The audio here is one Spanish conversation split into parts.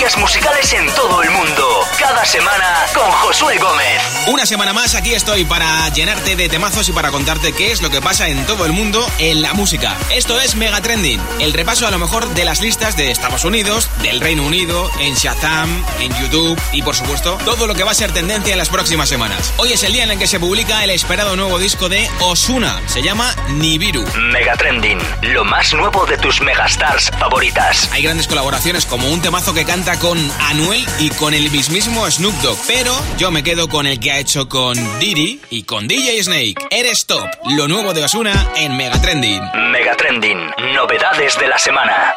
Musicales en todo el mundo. Cada semana con Josué Gómez. Una semana más aquí estoy para llenarte de temazos y para contarte qué es lo que pasa en todo el mundo en la música. Esto es Mega Trending, el repaso a lo mejor de las listas de Estados Unidos, del Reino Unido, en Shazam, en YouTube y por supuesto todo lo que va a ser tendencia en las próximas semanas. Hoy es el día en el que se publica el esperado nuevo disco de Osuna. Se llama Nibiru. Mega Trending, lo más nuevo de tus megastars favoritas. Hay grandes colaboraciones como un temazo que canta con Anuel y con el mismísimo Snoop Dogg, pero yo me quedo con el que ha hecho con Diddy y con DJ Snake. Eres top, lo nuevo de Osuna en Mega Trending. Mega Trending, novedades de la semana.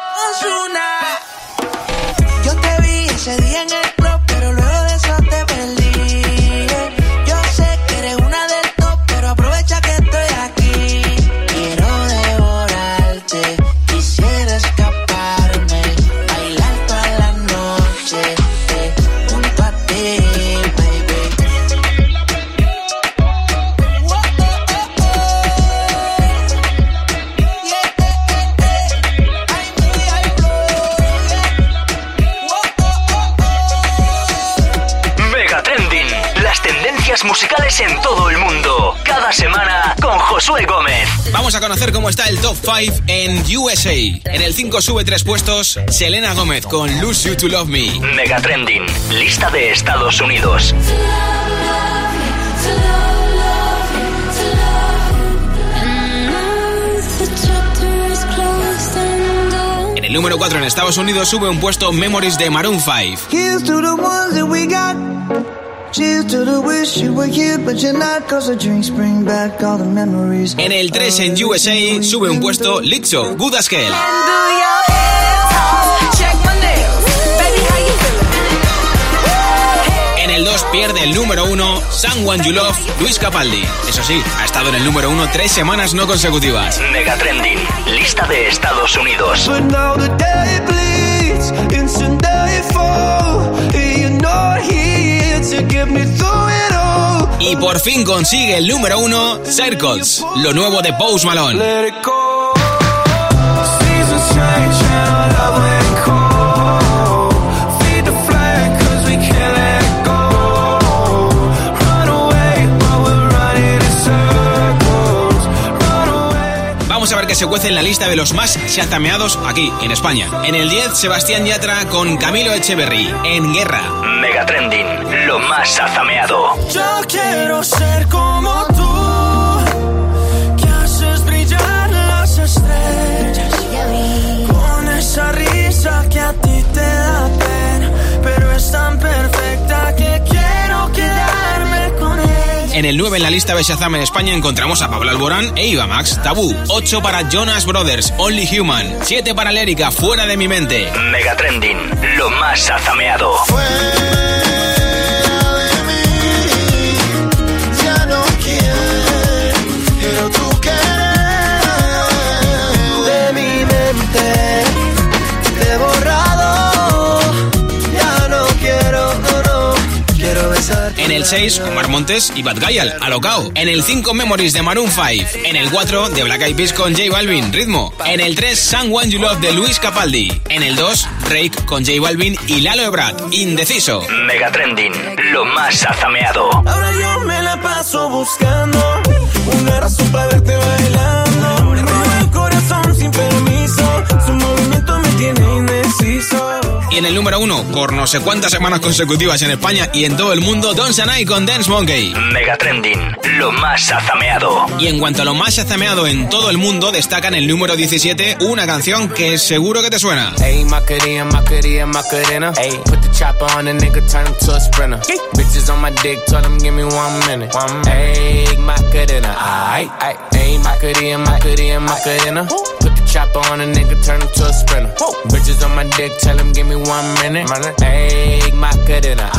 Yo te vi ese día en cómo está el top 5 en USA. En el 5 sube tres puestos Selena Gómez con Lose You to Love Me. Mega Trending, lista de Estados Unidos. En el número 4 en Estados Unidos sube un puesto Memories de Maroon 5. En el 3 en USA sube un puesto Lizzo, Good As Hell. En el 2 pierde el número 1 Someone You Love, Luis Capaldi. Eso sí, ha estado en el número 1 tres semanas no consecutivas. Mega Trending, lista de Estados Unidos. Y por fin consigue el número uno, Circles, lo nuevo de Post Malone. Vamos a ver qué se cuece en la lista de los más chazameados aquí, en España. En el 10, Sebastián Yatra con Camilo Echeverry, en Guerra. Mega Trending, lo más azameado. Yo quiero ser como tú, En el 9 en la lista de Shazam en España encontramos a Pablo Alborán e Iva Max, Tabú. 8 para Jonas Brothers, Only Human. 7 para Lérica, Fuera de mi mente. Mega Trending, lo más azameado. En el 6, Omar Montes y Bad Gayal, Alocao. En el 5, Memories de Maroon 5. En el 4, The Black Eyed Peas con J Balvin, Ritmo. En el 3, Someone You Love de Luis Capaldi. En el 2, Rake con J Balvin y Lalo Ebrard, Indeciso. Mega Trending, lo más azameado. Ahora yo me la paso buscando número 1, por no sé cuántas semanas consecutivas en España y en todo el mundo, Don Sanai con Dance Monkey. Mega Trending, lo más azameado. Y en cuanto a lo más azameado en todo el mundo, destaca en el número 17 una canción que seguro que te suena. Hey, Macarena, Macarena, Macarena. Hey, put the chopper on the nigga, turn him to a sprinter. Bitches on my dick, tell him give me one minute. One minute. Hey, Macarena, aight, aight. Hey, Macarena, Macarena, Macarena. The chopper on a nigga, turn him to a sprinter. Bitches on my dick, tell him give me one minute. Hey, Macarena.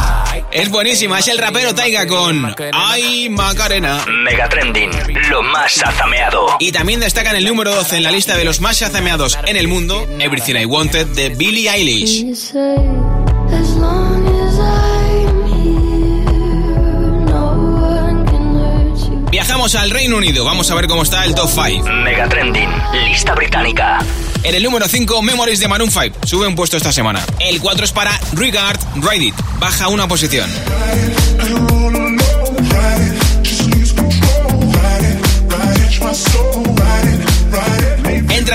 Es buenísima, es el rapero Taiga con Ay Macarena. Mega Trending, lo más azameado. Y también destaca en el número 12 en la lista de los más azameados en el mundo, Everything I Wanted de Billie Eilish. Viajamos al Reino Unido, vamos a ver cómo está el top 5. Mega Trending, lista británica. En el número 5, Memories de Maroon 5, sube un puesto esta semana. El 4 es para Regard, Ride It, baja una posición.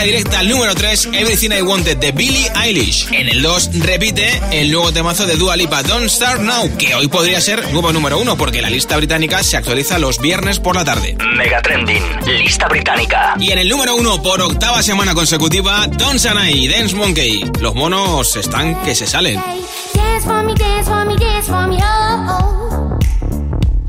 Entra directa al número 3, Everything I Wanted de Billie Eilish. En el 2 repite el nuevo temazo de Dua Lipa, Don't Start Now, que hoy podría ser nuevo número 1 porque la lista británica se actualiza los viernes por la tarde. Mega Trending, lista británica. Y en el número 1 por octava semana consecutiva, Don Sanai, Dance Monkey. Los monos están que se salen. Dance for me, dance for me, dance for me, oh, oh.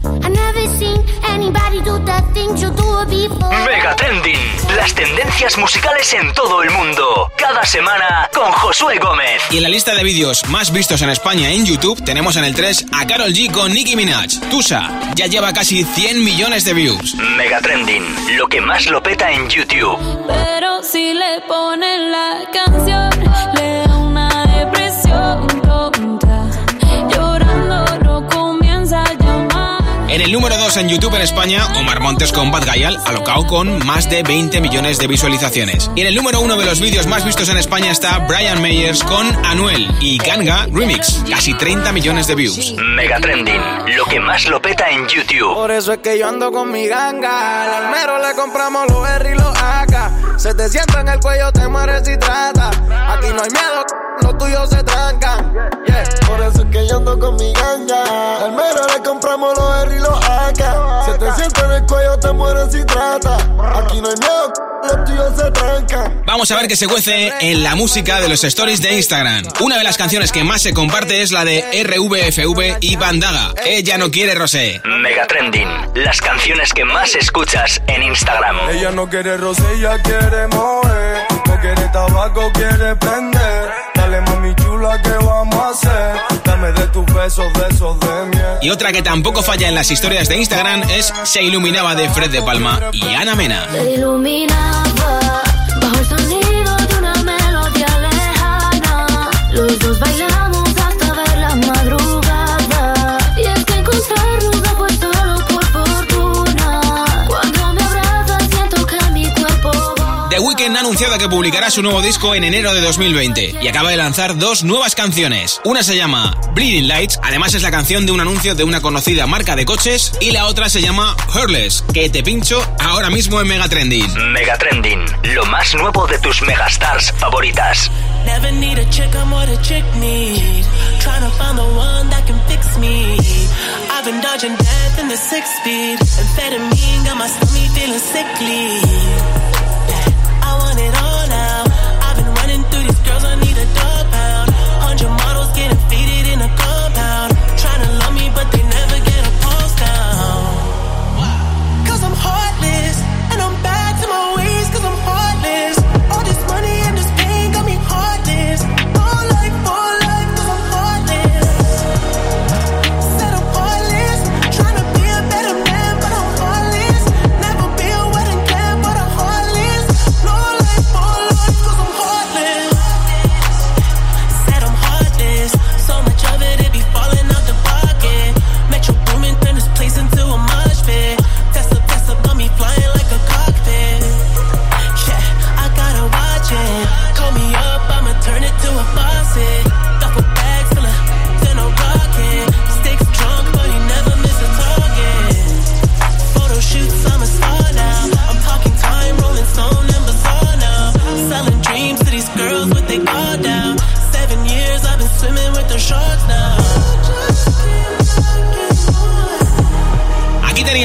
I never seen anybody do the things you do before. Mega Trending, las tendencias musicales en todo el mundo. Cada semana con Josué Gómez. Y en la lista de vídeos más vistos en España en YouTube tenemos en el 3 a Carol G con Nicki Minaj. Tusa ya lleva casi 100 millones de views. Mega Trending, lo que más lo peta en YouTube. Pero si le ponen la canción, le número 2 en YouTube en España, Omar Montes con Bad Gayal, alocado con más de 20 millones de visualizaciones. Y en el número 1 de los vídeos más vistos en España está Brian Meyers con Anuel y Ganga Remix, casi 30 millones de views. Mega Trending, lo que más lo peta en YouTube. Por eso es que yo ando con mi ganga. Al almero le compramos los R y los AK. Se te sienta en el cuello, te mueres si trata. Aquí no hay miedo, los tuyos se trancan. Yeah. Vamos a ver qué se cuece en la música de los stories de Instagram. Una de las canciones que más se comparte es la de RVFV y Bandaga. Ella no quiere Rosé. Mega Trending, las canciones que más escuchas en Instagram. Ella no quiere roce, ella quiere mover. No quiere tabaco, quiere prender. Dale mami chula, ¿qué vamos a hacer? Dame de tus besos, besos de miel. Y otra que tampoco falla en las historias de Instagram es Se iluminaba de Fred de Palma y Ana Mena. Se iluminaba bajo el sonido de una melodía lejana. Los dos bailamos The Weeknd ha anunciado que publicará su nuevo disco en enero de 2020 y acaba de lanzar dos nuevas canciones. Una se llama Bleeding Lights, además es la canción de un anuncio de una conocida marca de coches, y la otra se llama Heartless, que te pincho ahora mismo en Mega Trending. Mega Trending, lo más nuevo de tus megastars favoritas. Never need a chick, I'm what a chick need. Trying to find the one that can fix me. I've been dodging death in the six speed. Amphetamine got my stomach feeling sickly. I want it all now. I've been running through these girls, I need a dog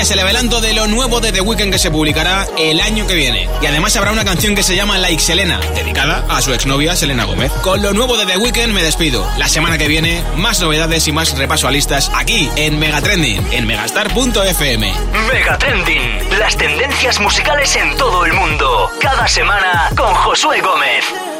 Tenías el adelanto de lo nuevo de The Weeknd que se publicará el año que viene. Y además habrá una canción que se llama Like Selena, dedicada a su exnovia Selena Gómez. Con lo nuevo de The Weeknd me despido. La semana que viene, más novedades y más repaso a listas aquí en Megatrending, en megastar.fm. Mega Trending, las tendencias musicales en todo el mundo. Cada semana con Josué Gómez.